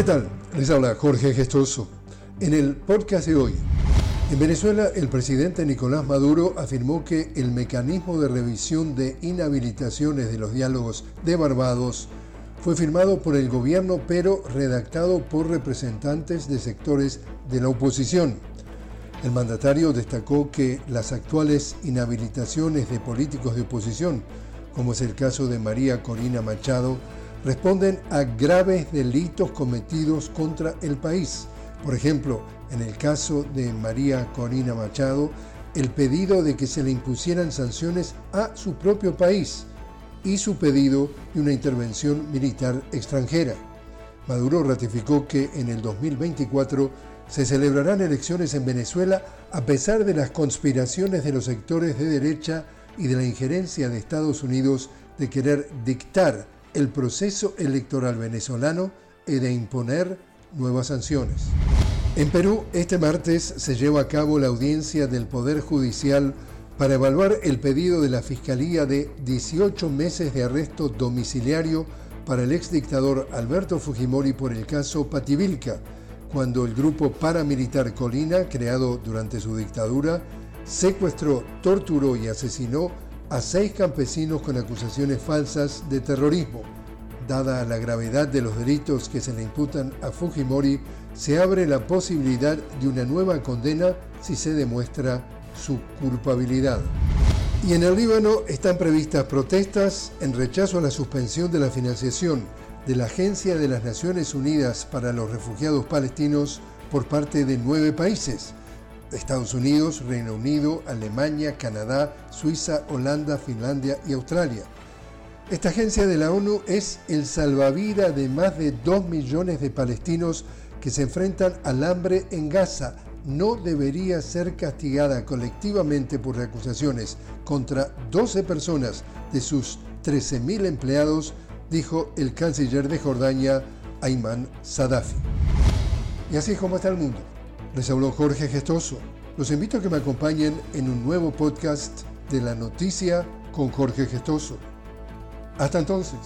¿Qué tal? Les habla Jorge Gestoso. En el podcast de hoy, en Venezuela el presidente Nicolás Maduro afirmó que el mecanismo de revisión de inhabilitaciones de los diálogos de Barbados fue firmado por el gobierno pero redactado por representantes de sectores de la oposición. El mandatario destacó que las actuales inhabilitaciones de políticos de oposición, como es el caso de María Corina Machado, responden a graves delitos cometidos contra el país. Por ejemplo, en el caso de María Corina Machado, el pedido de que se le impusieran sanciones a su propio país y su pedido de una intervención militar extranjera. Maduro ratificó que en el 2024 se celebrarán elecciones en Venezuela a pesar de las conspiraciones de los sectores de derecha y de la injerencia de Estados Unidos de querer dictar el proceso electoral venezolano y de imponer nuevas sanciones. En Perú, este martes se lleva a cabo la audiencia del Poder Judicial para evaluar el pedido de la Fiscalía de 18 meses de arresto domiciliario para el exdictador Alberto Fujimori por el caso Pativilca, cuando el grupo paramilitar Colina, creado durante su dictadura, secuestró, torturó y asesinó a seis campesinos con acusaciones falsas de terrorismo. Dada la gravedad de los delitos que se le imputan a Fujimori, se abre la posibilidad de una nueva condena si se demuestra su culpabilidad. Y en el Líbano están previstas protestas en rechazo a la suspensión de la financiación de la Agencia de las Naciones Unidas para los Refugiados Palestinos por parte de nueve países, Estados Unidos, Reino Unido, Alemania, Canadá, Suiza, Holanda, Finlandia y Australia. Esta agencia de la ONU es el salvavidas de más de 2 millones de palestinos que se enfrentan al hambre en Gaza. No debería ser castigada colectivamente por acusaciones contra 12 personas de sus 13.000 empleados, dijo el canciller de Jordania, Ayman Sadafi. Y así es como está el mundo. Les habló Jorge Gestoso. Los invito a que me acompañen en un nuevo podcast de la noticia con Jorge Gestoso. Hasta entonces.